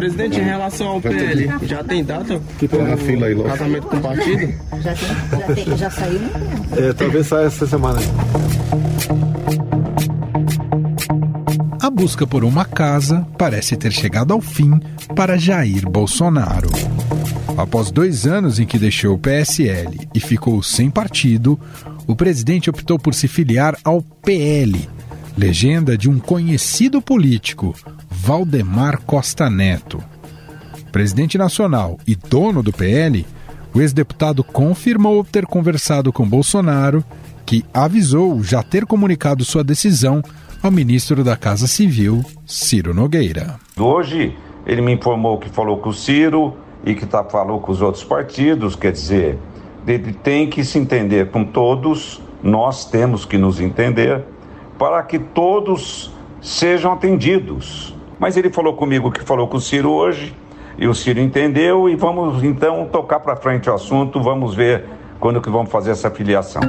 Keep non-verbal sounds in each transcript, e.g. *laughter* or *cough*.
Presidente, em relação ao PL, já tem data? Que tá na fila aí, logo. Casamento com o partido? Já, tem, já, tem, já saiu, né? É, talvez saia essa semana. A busca por uma casa parece ter chegado ao fim para Jair Bolsonaro. Após dois anos em que deixou o PSL e ficou sem partido, o presidente optou por se filiar ao PL, legenda de um conhecido político, Valdemar Costa Neto. Presidente nacional e dono do PL, o ex-deputado confirmou ter conversado com Bolsonaro, que avisou já ter comunicado sua decisão ao ministro da Casa Civil, Ciro Nogueira. Hoje ele me informou que falou com o Ciro e que tá, falou com os outros partidos, quer dizer, ele tem que se entender com todos, nós temos que nos entender, para que todos sejam atendidos. Mas ele falou comigo que falou com o Ciro hoje, e o Ciro entendeu, e vamos então tocar para frente o assunto, vamos ver quando que vamos fazer essa filiação.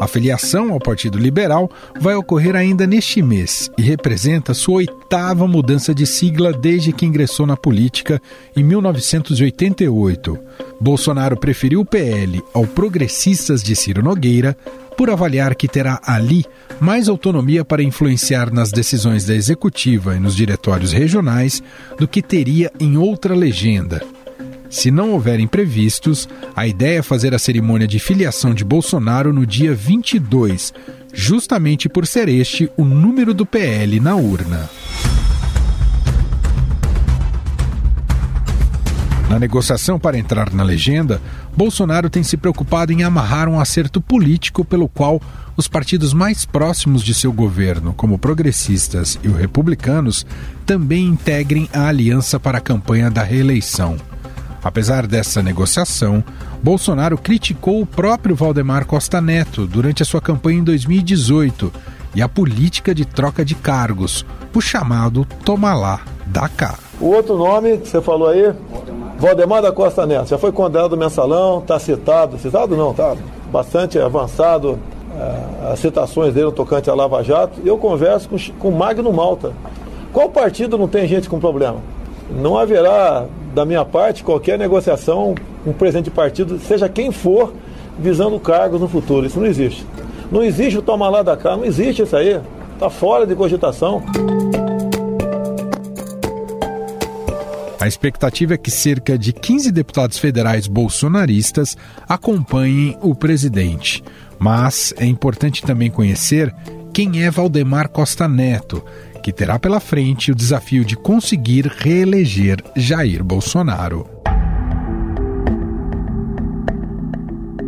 A filiação ao Partido Liberal vai ocorrer ainda neste mês e representa sua oitava mudança de sigla desde que ingressou na política em 1988. Bolsonaro preferiu o PL ao Progressistas de Ciro Nogueira por avaliar que terá ali mais autonomia para influenciar nas decisões da executiva e nos diretórios regionais do que teria em outra legenda. Se não houver imprevistos, a ideia é fazer a cerimônia de filiação de Bolsonaro no dia 22, justamente por ser este o número do PL na urna. Na negociação para entrar na legenda, Bolsonaro tem se preocupado em amarrar um acerto político pelo qual os partidos mais próximos de seu governo, como progressistas e os republicanos, também integrem a aliança para a campanha da reeleição. Apesar dessa negociação, Bolsonaro criticou o próprio Valdemar Costa Neto durante a sua campanha em 2018 e a política de troca de cargos, o chamado Toma lá, dá cá. O outro nome que você falou aí, Valdemar da Costa Neto, já foi condenado mensalão, está citado, citado não, tá bastante avançado é, as citações dele no tocante a Lava Jato. Eu converso com, com Magno Malta. Qual partido não tem gente com problema? Não haverá da minha parte, qualquer negociação com um presidente de partido, seja quem for, visando cargos no futuro. Isso não existe. Não existe o toma lá da cá, não existe isso aí. Está fora de cogitação. A expectativa é que cerca de 15 deputados federais bolsonaristas acompanhem o presidente. Mas é importante também conhecer quem é Valdemar Costa Neto, que terá pela frente o desafio de conseguir reeleger Jair Bolsonaro.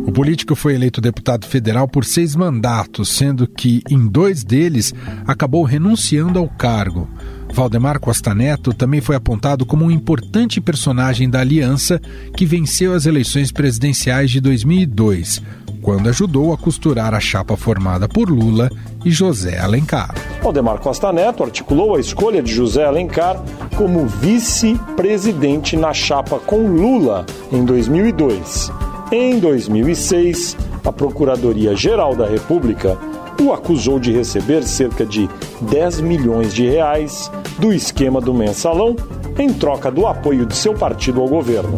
O político foi eleito deputado federal por seis mandatos, sendo que em dois deles acabou renunciando ao cargo. Valdemar Costa Neto também foi apontado como um importante personagem da aliança que venceu as eleições presidenciais de 2002, quando ajudou a costurar a chapa formada por Lula e José Alencar. Valdemar Costa Neto articulou a escolha de José Alencar como vice-presidente na chapa com Lula em 2002. Em 2006, a Procuradoria-Geral da República o acusou de receber cerca de 10 milhões de reais do esquema do mensalão em troca do apoio de seu partido ao governo.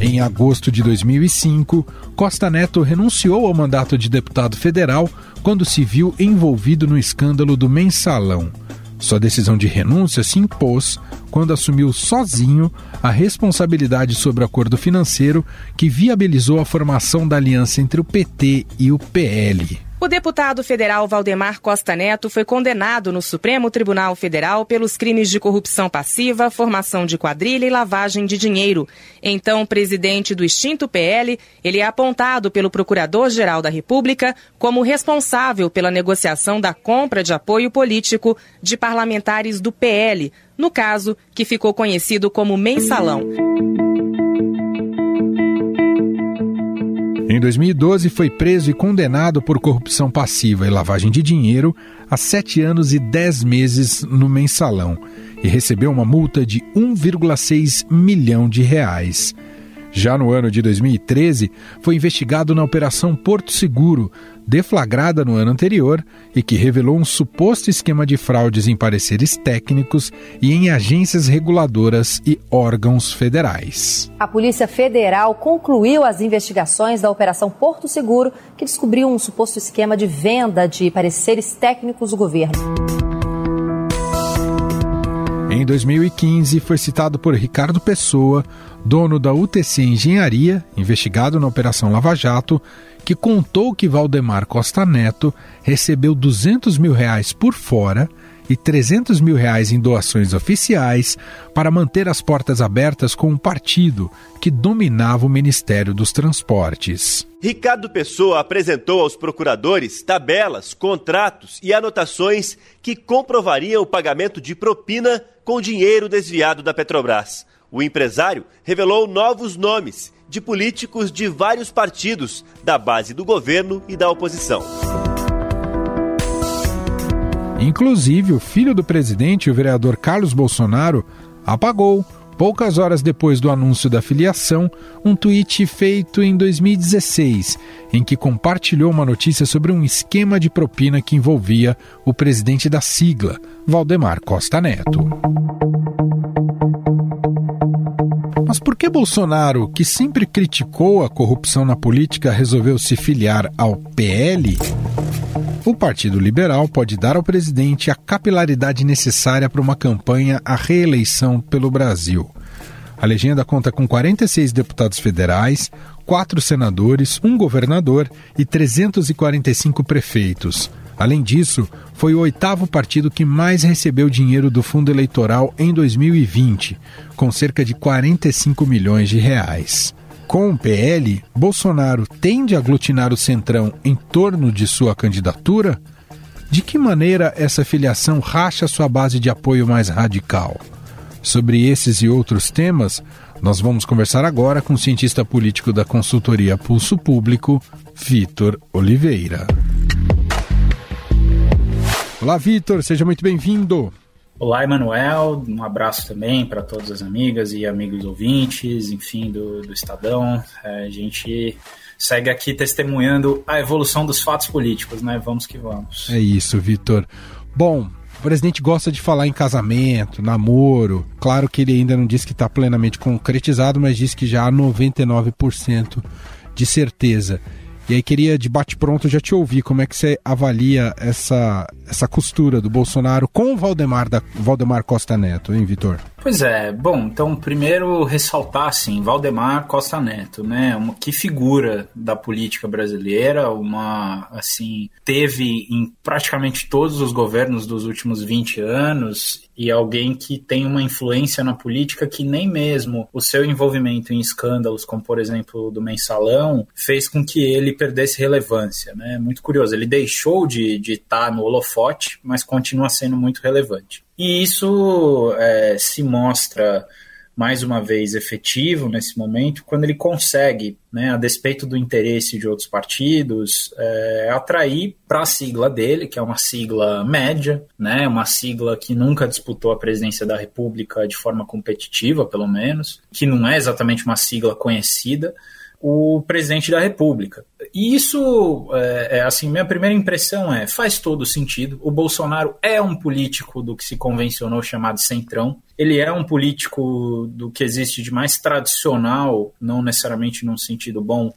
Em agosto de 2005, Costa Neto renunciou ao mandato de deputado federal quando se viu envolvido no escândalo do mensalão. Sua decisão de renúncia se impôs quando assumiu sozinho a responsabilidade sobre o acordo financeiro que viabilizou a formação da aliança entre o PT e o PL. O deputado federal Valdemar Costa Neto foi condenado no Supremo Tribunal Federal pelos crimes de corrupção passiva, formação de quadrilha e lavagem de dinheiro. Então, presidente do extinto PL, ele é apontado pelo Procurador-Geral da República como responsável pela negociação da compra de apoio político de parlamentares do PL, no caso que ficou conhecido como mensalão. Em 2012, foi preso e condenado por corrupção passiva e lavagem de dinheiro a sete anos e dez meses no mensalão e recebeu uma multa de 1,6 milhão de reais. Já no ano de 2013, foi investigado na Operação Porto Seguro, deflagrada no ano anterior e que revelou um suposto esquema de fraudes em pareceres técnicos e em agências reguladoras e órgãos federais. A Polícia Federal concluiu as investigações da Operação Porto Seguro, que descobriu um suposto esquema de venda de pareceres técnicos do governo. Em 2015, foi citado por Ricardo Pessoa, dono da UTC Engenharia, investigado na Operação Lava Jato, que contou que Valdemar Costa Neto recebeu 200 mil reais por fora e 300 mil reais em doações oficiais para manter as portas abertas com um partido que dominava o Ministério dos Transportes. Ricardo Pessoa apresentou aos procuradores tabelas, contratos e anotações que comprovariam o pagamento de propina com dinheiro desviado da Petrobras. O empresário revelou novos nomes de políticos de vários partidos, da base do governo e da oposição. Inclusive, o filho do presidente, o vereador Carlos Bolsonaro, apagou, poucas horas depois do anúncio da filiação, um tweet feito em 2016, em que compartilhou uma notícia sobre um esquema de propina que envolvia o presidente da sigla, Valdemar Costa Neto. Mas por que Bolsonaro, que sempre criticou a corrupção na política, resolveu se filiar ao PL? O Partido Liberal pode dar ao presidente a capilaridade necessária para uma campanha à reeleição pelo Brasil. A legenda conta com 46 deputados federais, quatro senadores, um governador e 345 prefeitos. Além disso, foi o oitavo partido que mais recebeu dinheiro do fundo eleitoral em 2020, com cerca de 45 milhões de reais. Com o PL, Bolsonaro tende a aglutinar o Centrão em torno de sua candidatura? De que maneira essa filiação racha sua base de apoio mais radical? Sobre esses e outros temas, nós vamos conversar agora com o cientista político da consultoria Pulso Público, Vitor Oliveira. Olá, Vitor, seja muito bem-vindo. Olá, Emanuel. Um abraço também para todas as amigas e amigos ouvintes, enfim, do, do Estadão. É, a gente segue aqui testemunhando a evolução dos fatos políticos, né? Vamos que vamos. É isso, Vitor. Bom, o presidente gosta de falar em casamento, namoro. Claro que ele ainda não disse que está plenamente concretizado, mas diz que já há 99% de certeza. E aí queria de bate-pronto já te ouvir como é que você avalia essa, essa costura do Bolsonaro com o Valdemar, da, Valdemar Costa Neto, hein, Vitor? Pois é, bom, então primeiro ressaltar assim, Valdemar Costa Neto, né, uma que figura da política brasileira, uma assim, teve em praticamente todos os governos dos últimos 20 anos e alguém que tem uma influência na política que nem mesmo o seu envolvimento em escândalos, como por exemplo do mensalão, fez com que ele perdesse relevância. Né? Muito curioso, ele deixou de, de estar no holofote, mas continua sendo muito relevante. E isso é, se mostra mais uma vez efetivo nesse momento quando ele consegue, né, a despeito do interesse de outros partidos, é, atrair para a sigla dele, que é uma sigla média, né, uma sigla que nunca disputou a presidência da República de forma competitiva, pelo menos, que não é exatamente uma sigla conhecida, o presidente da República. E isso, é, é, assim, minha primeira impressão é, faz todo sentido. O Bolsonaro é um político do que se convencionou chamado centrão. Ele é um político do que existe de mais tradicional, não necessariamente num sentido bom,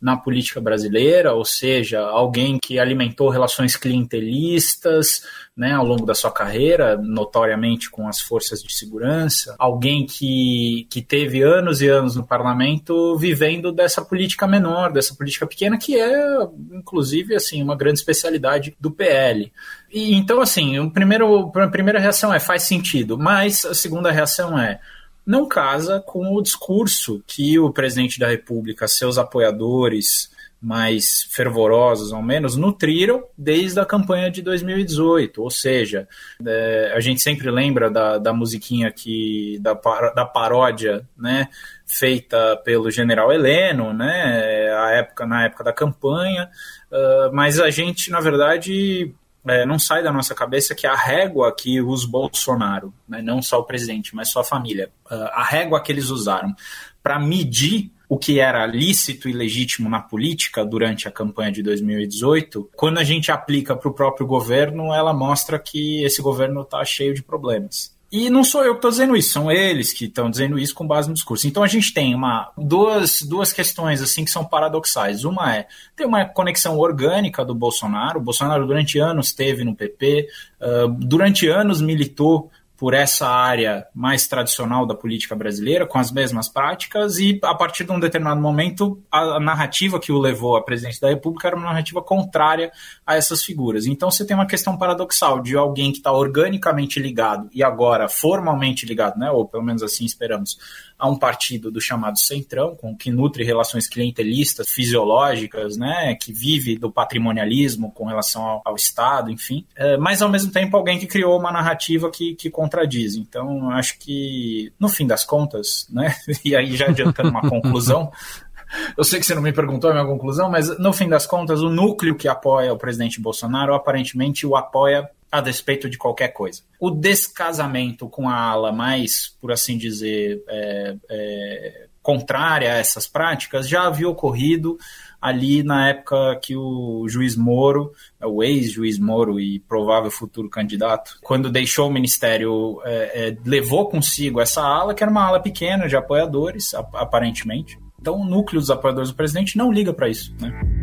na política brasileira, ou seja, alguém que alimentou relações clientelistas né, ao longo da sua carreira, notoriamente com as forças de segurança, alguém que, que teve anos e anos no parlamento vivendo dessa política menor, dessa política pequena, que é, inclusive, assim, uma grande especialidade do PL. E, então, assim, o primeiro, a primeira reação é faz sentido, mas a segunda reação é não casa com o discurso que o presidente da República, seus apoiadores mais fervorosos, ao menos, nutriram desde a campanha de 2018. Ou seja, é, a gente sempre lembra da, da musiquinha que, da, da paródia, né? feita pelo general Heleno, né, a época, na época da campanha, uh, mas a gente, na verdade, é, não sai da nossa cabeça que a régua que os Bolsonaro, né, não só o presidente, mas sua família, a régua que eles usaram para medir o que era lícito e legítimo na política durante a campanha de 2018, quando a gente aplica para o próprio governo, ela mostra que esse governo está cheio de problemas. E não sou eu que estou dizendo isso, são eles que estão dizendo isso com base no discurso. Então a gente tem uma, duas, duas questões assim que são paradoxais. Uma é tem uma conexão orgânica do Bolsonaro. O Bolsonaro durante anos esteve no PP, uh, durante anos militou por essa área mais tradicional da política brasileira, com as mesmas práticas, e a partir de um determinado momento, a, narrativa que o levou à presidência da República era uma narrativa contrária a essas figuras. Então você tem uma questão paradoxal de alguém que está organicamente ligado e agora formalmente ligado, né, ou pelo menos assim esperamos, a um partido do chamado Centrão, com que nutre relações clientelistas, fisiológicas, né, que vive do patrimonialismo com relação ao, ao Estado, enfim, é, mas ao mesmo tempo alguém que criou uma narrativa que, que contradiz. Então, acho que, no fim das contas, né, *laughs* e aí já adiantando uma conclusão, *laughs* eu sei que você não me perguntou a minha conclusão, mas no fim das contas, o núcleo que apoia o presidente Bolsonaro aparentemente o apoia a despeito de qualquer coisa. O descasamento com a ala mais, por assim dizer, é, é, contrária a essas práticas já havia ocorrido ali na época que o juiz Moro, o ex-juiz Moro e provável futuro candidato, quando deixou o ministério, é, é, levou consigo essa ala, que era uma ala pequena de apoiadores, aparentemente. Então, o núcleo dos apoiadores do presidente não liga para isso. Né?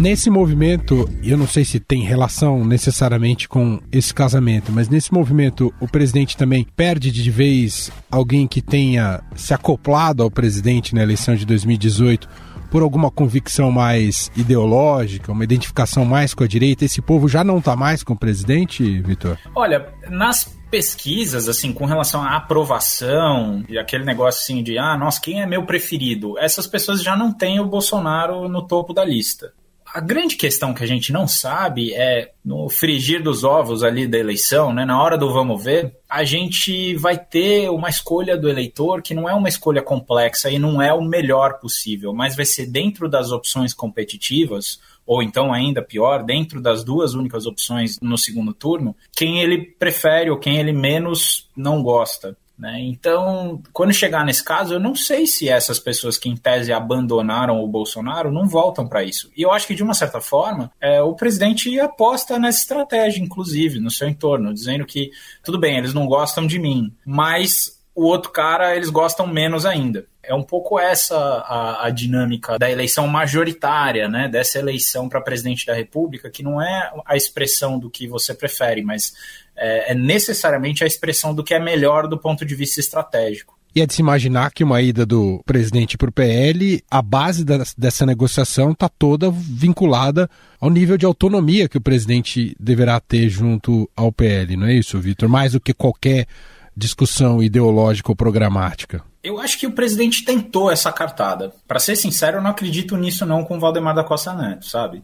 Nesse movimento, eu não sei se tem relação necessariamente com esse casamento, mas nesse movimento o presidente também perde de vez alguém que tenha se acoplado ao presidente na eleição de 2018 por alguma convicção mais ideológica, uma identificação mais com a direita. Esse povo já não está mais com o presidente, Vitor? Olha, nas pesquisas, assim, com relação à aprovação e aquele negócio assim de, ah, nossa, quem é meu preferido? Essas pessoas já não têm o Bolsonaro no topo da lista a grande questão que a gente não sabe é no frigir dos ovos ali da eleição, né, na hora do vamos ver, a gente vai ter uma escolha do eleitor que não é uma escolha complexa e não é o melhor possível, mas vai ser dentro das opções competitivas, ou então ainda pior, dentro das duas únicas opções no segundo turno, quem ele prefere ou quem ele menos não gosta. Né? Então, quando chegar nesse caso, eu não sei se essas pessoas que, em tese, abandonaram o Bolsonaro não voltam para isso. E eu acho que, de uma certa forma, é, o presidente aposta nessa estratégia, inclusive, no seu entorno, dizendo que, tudo bem, eles não gostam de mim, mas o outro cara eles gostam menos ainda. É um pouco essa a, a dinâmica da eleição majoritária, né? Dessa eleição para presidente da República, que não é a expressão do que você prefere, mas é, é necessariamente a expressão do que é melhor do ponto de vista estratégico. E é de se imaginar que uma ida do presidente para o PL, a base dessa negociação está toda vinculada ao nível de autonomia que o presidente deverá ter junto ao PL, não é isso, Vitor? Mais do que qualquer discussão ideológica ou programática. Eu acho que o presidente tentou essa cartada. Para ser sincero, eu não acredito nisso não com o Valdemar da Costa Neto, sabe?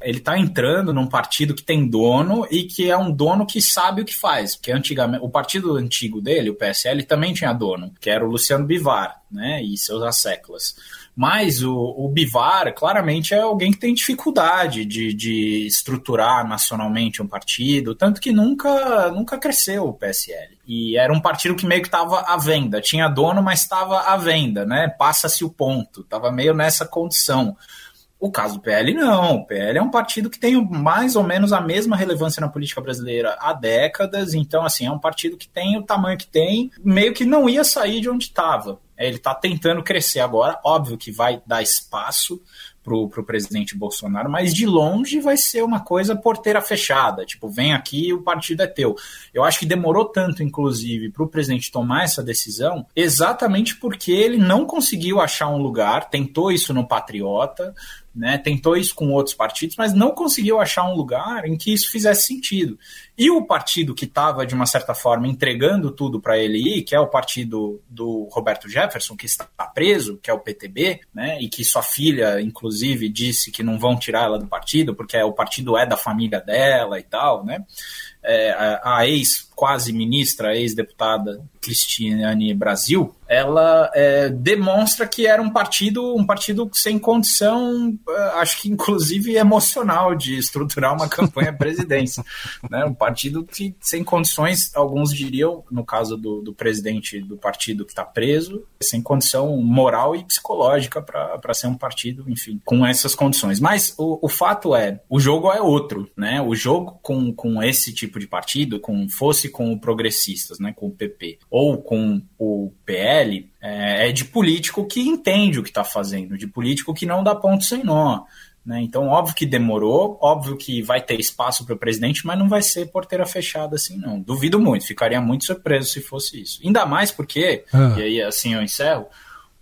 Ele está entrando num partido que tem dono e que é um dono que sabe o que faz. Porque antigamente, o partido antigo dele, o PSL, também tinha dono, que era o Luciano Bivar, né? E seus asseclas. Mas o, o, Bivar, claramente, é alguém que tem dificuldade de, de estruturar nacionalmente um partido, tanto que nunca, nunca cresceu o PSL. E era um partido que meio que estava à venda. Tinha dono, mas estava à venda, né? Passa-se o ponto. Estava meio nessa condição. O caso do PL não. O PL é um partido que tem mais ou menos a mesma relevância na política brasileira há décadas. Então, assim, é um partido que tem o tamanho que tem, meio que não ia sair de onde estava. Ele está tentando crescer agora. Óbvio que vai dar espaço para o presidente Bolsonaro, mas de longe vai ser uma coisa porteira fechada. Tipo, vem aqui o partido é teu. Eu acho que demorou tanto, inclusive, para o presidente tomar essa decisão, exatamente porque ele não conseguiu achar um lugar, tentou isso no Patriota, né, tentou isso com outros partidos, mas não conseguiu achar um lugar em que isso fizesse sentido. E o partido que estava, de uma certa forma, entregando tudo para ele ir, que é o partido do Roberto Jefferson, que está preso, que é o PTB, né, e que sua filha, inclusive, disse que não vão tirar ela do partido, porque o partido é da família dela e tal, né? É, a, a ex quase ministra, ex-deputada Cristiane Brasil, ela é, demonstra que era um partido, um partido sem condição, é, acho que inclusive emocional, de estruturar uma campanha à presidência. *laughs* Né? Um partido que sem condições, alguns diriam, no caso do, do presidente do partido que está preso, sem condição moral e psicológica para ser um partido, enfim, com essas condições. Mas o, o fato é, o jogo é outro, né? O jogo com, com esse tipo de partido, com fosse com o progressistas, né, com o PP, ou com o PL, é, é de político que entende o que está fazendo, de político que não dá ponto sem nó. Né? Então, óbvio que demorou, óbvio que vai ter espaço para o presidente, mas não vai ser porteira fechada assim, não. Duvido muito, ficaria muito surpreso se fosse isso. Ainda mais porque, ah. e aí assim eu encerro,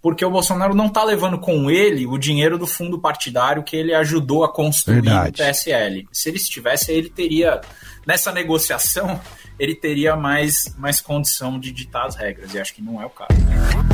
porque o Bolsonaro não está levando com ele o dinheiro do fundo partidário que ele ajudou a construir Verdade. o PSL. Se ele estivesse, ele teria, nessa negociação, ele teria mais, mais condição de ditar as regras, e acho que não é o caso.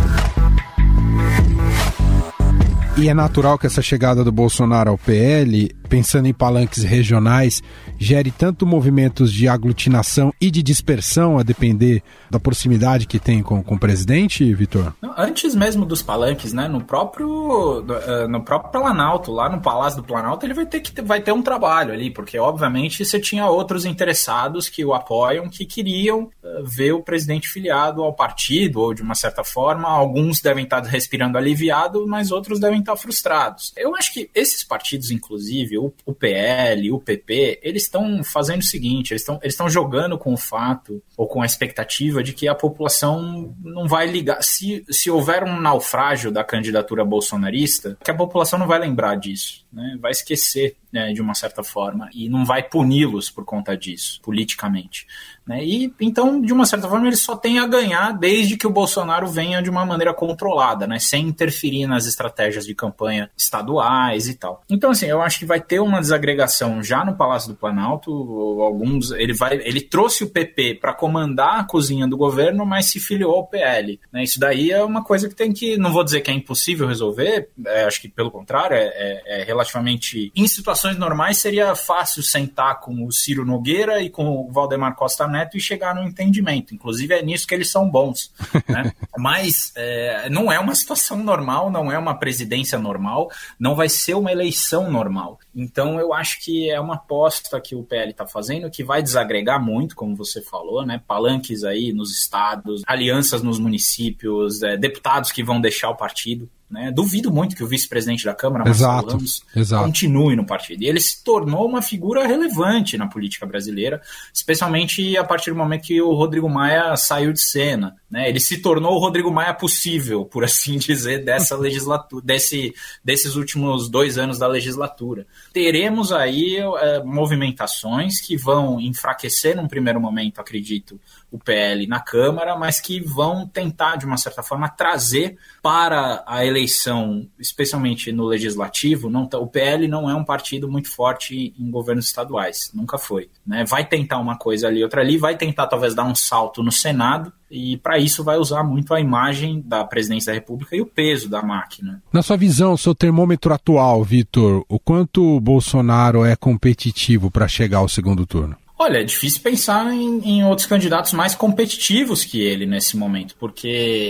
E é natural que essa chegada do Bolsonaro ao PL pensando em palanques regionais, gere tanto movimentos de aglutinação e de dispersão, a depender da proximidade que tem com, com o presidente, Vitor? Antes mesmo dos palanques, né? No próprio, eh, no próprio Planalto, lá no Palácio do Planalto, ele vai ter que vai ter um trabalho ali, porque obviamente você tinha outros interessados que o apoiam, que queriam eh, ver o presidente filiado ao partido, ou de uma certa forma, alguns devem estar respirando aliviado, mas outros devem estar frustrados. Eu acho que esses partidos, inclusive, o, PL, o PP, eles estão fazendo o seguinte: eles estão eles jogando com o fato ou com a expectativa de que a população não vai ligar. Se, se houver um naufrágio da candidatura bolsonarista, que a população não vai lembrar disso, né? vai esquecer né, de uma certa forma e não vai puni-los por conta disso, politicamente. Né? E então, de uma certa forma, ele só tem a ganhar desde que o Bolsonaro venha de uma maneira controlada, né? sem interferir nas estratégias de campanha estaduais e tal. Então, assim, eu acho que vai ter uma desagregação já no Palácio do Planalto. Alguns, ele vai, ele trouxe o PP para comandar a cozinha do governo, mas se filiou ao PL. Né? Isso daí é uma coisa que tem que, não vou dizer que é impossível resolver, é, acho que pelo contrário, é, é, é relativamente. Em situações normais seria fácil sentar com o Ciro Nogueira e com o Valdemar Costa Neto e chegar no entendimento. Inclusive é nisso que eles são bons. Né? *laughs* Mas é, não é uma situação normal, não é uma presidência normal, não vai ser uma eleição normal. Então eu acho que é uma aposta que o PL está fazendo que vai desagregar muito, como você falou, né? Palanques aí nos estados, alianças nos municípios, é, deputados que vão deixar o partido. Né? Duvido muito que o vice-presidente da Câmara, exato, Ramos, exato. continue no partido. E ele se tornou uma figura relevante na política brasileira, especialmente a partir do momento que o Rodrigo Maia saiu de cena. Né? Ele se tornou o Rodrigo Maia possível, por assim *laughs* dizer, dessa legislatura, desse, desses últimos dois anos da legislatura. Teremos aí é, movimentações que vão enfraquecer num primeiro momento, acredito, o PL na Câmara, mas que vão tentar, de uma certa forma, trazer para a eleição, especialmente no legislativo, não, tá, o PL não é um partido muito forte em governos estaduais, nunca foi. Né? Vai tentar uma coisa ali, outra ali, vai tentar talvez dar um salto no Senado, e para isso vai usar muito a imagem da presidência da República e o peso da máquina. Na sua visão, seu termômetro atual, Vitor, o quanto o Bolsonaro é competitivo para chegar ao segundo turno? Olha, é difícil pensar em, em, outros candidatos mais competitivos que ele nesse momento, porque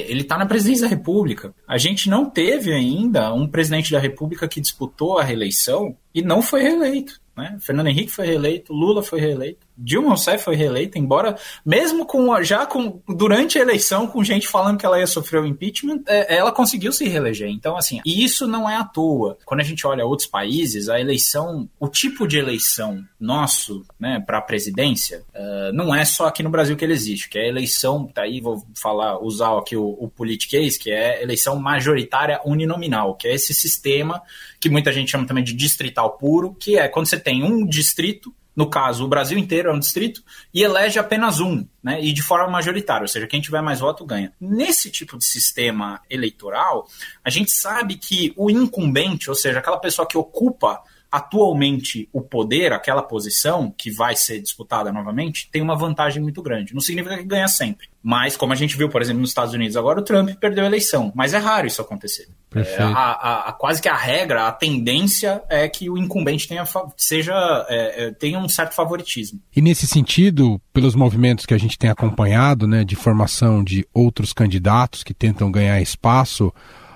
ele está na presidência da República. A gente não teve ainda um presidente da República que disputou a reeleição e não foi reeleito. Né? Fernando Henrique foi reeleito, Lula foi reeleito. Dilma Rousseff foi reeleita, embora mesmo com já com durante a eleição com gente falando que ela ia sofrer o impeachment, é, ela conseguiu se reeleger. Então assim, e isso não é à toa. Quando a gente olha outros países, a eleição, o tipo de eleição nosso, né, para a presidência, uh, não é só aqui no Brasil que ele existe, que é a eleição, tá aí vou falar usar aqui o, o politiquês, que é eleição majoritária uninominal, que é esse sistema que muita gente chama também de distrital puro, que é quando você tem um distrito no caso, o Brasil inteiro é um distrito, e elege apenas um, né, e de forma majoritária, ou seja, quem tiver mais voto ganha. Nesse tipo de sistema eleitoral, a gente sabe que o incumbente, ou seja, aquela pessoa que ocupa atualmente o poder, aquela posição que vai ser disputada novamente, tem uma vantagem muito grande. Não significa que ganha sempre. Mas, como a gente viu, por exemplo, nos Estados Unidos agora, o Trump perdeu a eleição. Mas é raro isso acontecer. É, a, a, a, quase que a regra, a tendência é que o incumbente tenha, seja, é, é, tenha um certo favoritismo. E nesse sentido, pelos movimentos que a gente tem acompanhado, né, de formação de outros candidatos que tentam ganhar espaço,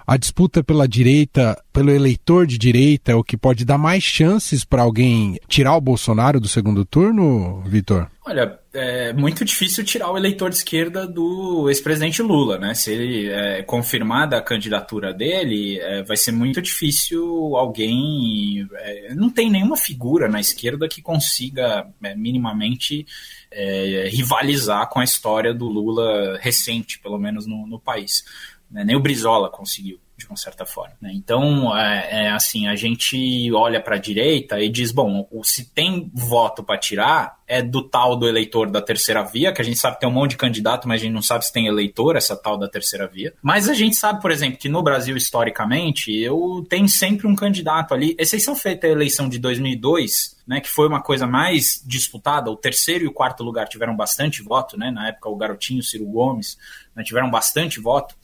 a disputa pela direita, pelo eleitor de direita, é o que pode dar mais chances para alguém tirar o Bolsonaro do segundo turno, Vitor? Olha, é muito difícil tirar o eleitor de esquerda do ex-presidente Lula, né? Se ele é, confirmada a candidatura dele, é, vai ser muito difícil alguém. É, não tem nenhuma figura na esquerda que consiga é, minimamente é, rivalizar com a história do Lula recente, pelo menos no, no país. Né? Nem o Brizola conseguiu, de uma certa forma. Né? Então, é, é, assim, a gente olha para a direita e diz, bom, se tem voto para tirar, é do tal do eleitor da terceira via, que a gente sabe que tem um monte de candidato, mas a gente não sabe se tem eleitor, essa tal da terceira via. Mas a gente sabe, por exemplo, que no Brasil, historicamente, eu tenho sempre um candidato ali, exceção feita a eleição de 2002, né, que foi uma coisa mais disputada, o terceiro e o quarto lugar tiveram bastante voto, né, na época o Garotinho, Ciro Gomes, né, tiveram bastante voto,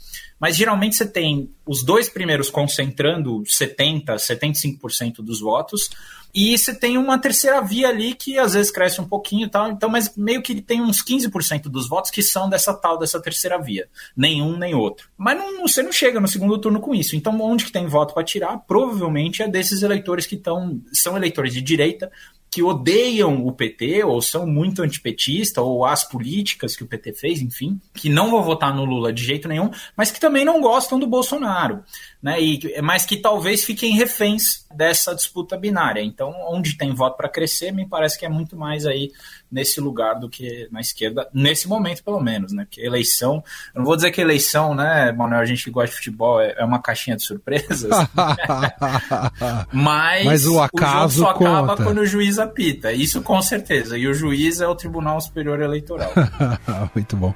mas geralmente você tem os dois primeiros concentrando 70%, 75% dos votos, e você tem uma terceira via ali que às vezes cresce um pouquinho e tal, então, mas meio que tem uns 15% dos votos que são dessa tal, dessa terceira via. Nenhum nem outro. Mas não, você não chega no segundo turno com isso. Então, onde que tem voto para tirar? Provavelmente é desses eleitores que estão. São eleitores de direita, que odeiam o PT ou são muito antipetistas ou as políticas que o PT fez, enfim, que não vão votar no Lula de jeito nenhum, mas que também não gostam do Bolsonaro, né? E, mas que talvez fiquem reféns dessa disputa binária. Então, onde tem voto para crescer, me parece que é muito mais aí nesse lugar do que na esquerda, nesse momento pelo menos, né? Porque eleição, eu não vou dizer que eleição, né, Manuel, a gente que gosta de futebol é, é uma caixinha de surpresas, *laughs* mas, mas o acaso o jogo só conta. acaba quando o juiz apita, isso com certeza, e o juiz é o Tribunal Superior Eleitoral. *laughs* Muito bom.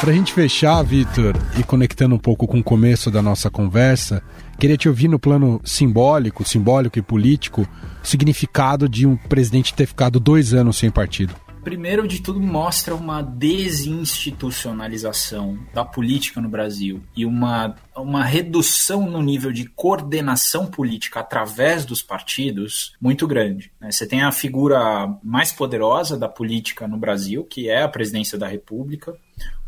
Para a gente fechar, Vitor, e conectando um pouco com o começo da nossa conversa, queria te ouvir no plano simbólico, simbólico e político, o significado de um presidente ter ficado dois anos sem partido primeiro de tudo mostra uma desinstitucionalização da política no Brasil e uma, uma redução no nível de coordenação política através dos partidos muito grande. Né? Você tem a figura mais poderosa da política no Brasil, que é a presidência da República.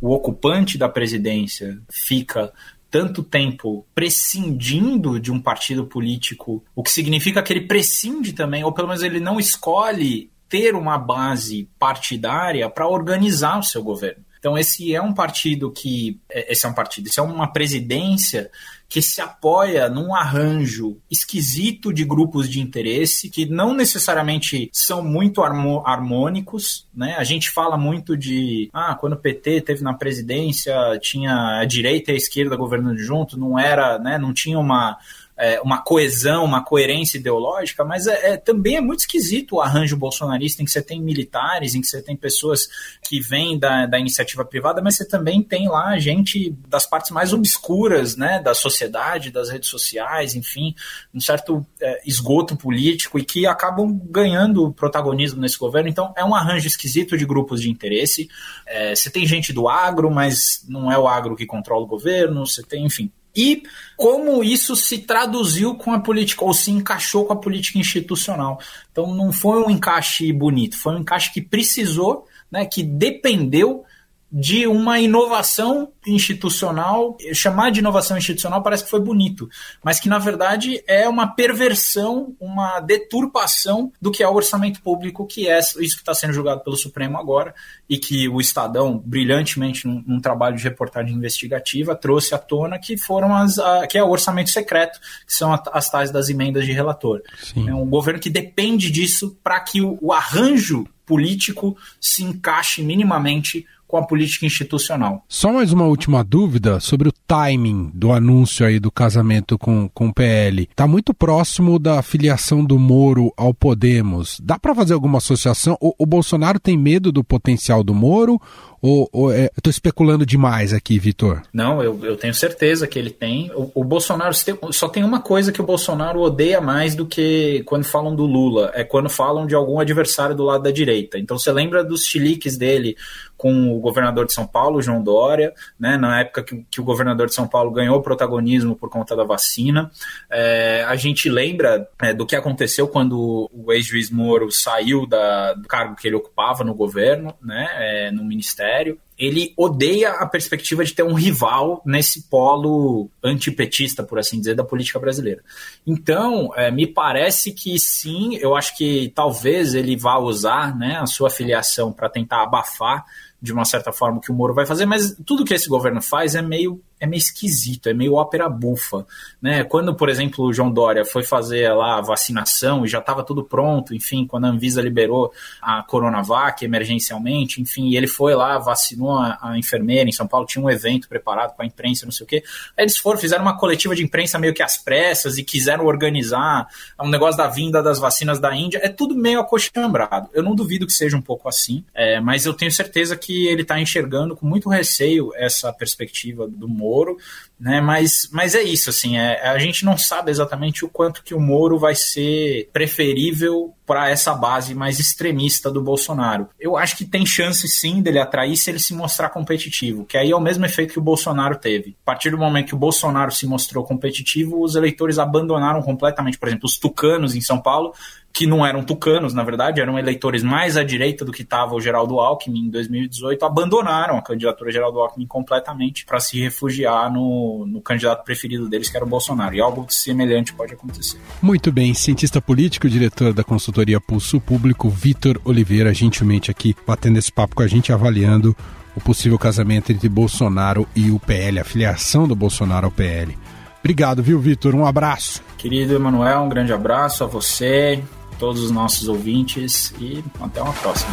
O ocupante da presidência fica tanto tempo prescindindo de um partido político, o que significa que ele prescinde também, ou pelo menos ele não escolhe ter uma base partidária para organizar o seu governo. Então, esse é um partido que. É, esse é um partido, isso é uma presidência que se apoia num arranjo esquisito de grupos de interesse que não necessariamente são muito harmônicos, né? A gente fala muito de ah, quando o PT teve na presidência, tinha a direita e a esquerda governando junto, não era, né, não tinha uma é, uma coesão, uma coerência ideológica, mas é, é, também é muito esquisito o arranjo bolsonarista em que você tem militares, em que você tem pessoas que vêm da, da iniciativa privada, mas você também tem lá gente das partes mais obscuras né, da sociedade, das redes sociais, enfim, um certo é, esgoto político e que acabam ganhando protagonismo nesse governo. Então é um arranjo esquisito de grupos de interesse. É, você tem gente do agro, mas não é o agro que controla o governo, você tem, enfim, e como isso se traduziu com a política, ou se encaixou com a política institucional. Então não foi um encaixe bonito, foi um encaixe que precisou, né, que dependeu de uma inovação institucional. Chamar de inovação institucional parece que foi bonito, mas que na verdade é uma perversão, uma deturpação do que é o orçamento público, que é isso que está sendo julgado pelo Supremo agora e que o Estadão, brilhantemente, num, num trabalho de reportagem investigativa, trouxe à tona que foram as a, que é o orçamento secreto, que são as tais das emendas de relator. Sim. É um governo que depende disso para que o, o arranjo político se encaixe minimamente com a política institucional. Só mais uma última dúvida sobre o timing do anúncio aí do casamento com, com o PL. Está muito próximo da filiação do Moro ao Podemos. Dá para fazer alguma associação? O, o Bolsonaro tem medo do potencial do Moro Ou, ou é, estou especulando demais aqui, Vitor? Não, eu, eu tenho certeza que ele tem. O, o Bolsonaro só tem uma coisa que o Bolsonaro odeia mais do que quando falam do Lula, é quando falam de algum adversário do lado da direita. Então você lembra dos chiliques dele com o governador de São Paulo, João Dória, né, na época que, que o governador de São Paulo ganhou protagonismo por conta da vacina. É, a gente lembra é, do que aconteceu quando o ex-juiz Moro saiu da, do cargo que ele ocupava no governo, né, é, no ministério ele odeia a perspectiva de ter um rival nesse polo antipetista, por assim dizer, da política brasileira. Então, é, me parece que sim, eu acho que talvez ele vá usar né, a sua filiação para tentar abafar de uma certa forma o que o Moro vai fazer, mas tudo que esse governo faz é meio é meio esquisito, é meio ópera bufa, né? Quando, por exemplo, o João Dória foi fazer lá a vacinação e já estava tudo pronto, enfim, quando a Anvisa liberou a Coronavac emergencialmente, enfim, ele foi lá, vacinou a, a enfermeira em São Paulo, tinha um evento preparado com a imprensa, não sei o quê. Aí eles foram, fizeram uma coletiva de imprensa meio que às pressas e quiseram organizar um negócio da vinda das vacinas da Índia. É tudo meio acostumbrado. Eu não duvido que seja um pouco assim, é, mas eu tenho certeza que ele está enxergando com muito receio essa perspectiva do Moro Moro, né? Mas, mas é isso, assim, é, a gente não sabe exatamente o quanto que o Moro vai ser preferível para essa base mais extremista do Bolsonaro. Eu acho que tem chance sim dele atrair se ele se mostrar competitivo, que aí é o mesmo efeito que o Bolsonaro teve. A partir do momento que o Bolsonaro se mostrou competitivo, os eleitores abandonaram completamente, por exemplo, os tucanos em São Paulo que não eram tucanos, na verdade, eram eleitores mais à direita do que estava o Geraldo Alckmin em 2018, abandonaram a candidatura Geraldo Alckmin completamente para se refugiar no, no candidato preferido deles, que era o Bolsonaro. E algo semelhante pode acontecer. Muito bem, cientista político e diretor da consultoria Pulso Público, Vitor Oliveira, gentilmente aqui batendo esse papo com a gente, avaliando o possível casamento entre Bolsonaro e o PL, a filiação do Bolsonaro ao PL. Obrigado, viu, Vitor? Um abraço. Querido Emanuel, um grande abraço a você, todos os nossos ouvintes e até uma próxima.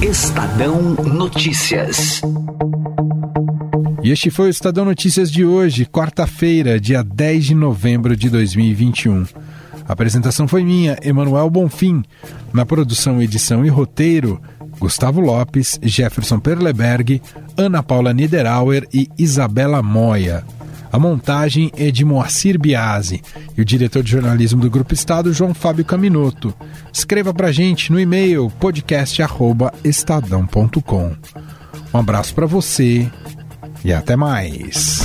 Estadão Notícias. E este foi o Estadão Notícias de hoje, quarta-feira, dia 10 de novembro de 2021. A apresentação foi minha, Emanuel Bonfim. Na produção, edição e roteiro, Gustavo Lopes, Jefferson Perleberg, Ana Paula Niederauer e Isabela Moia. A montagem é de Moacir Biasi e o diretor de jornalismo do Grupo Estado, João Fábio Caminoto. Escreva para gente no e-mail podcast@estadão.com. Um abraço para você e até mais.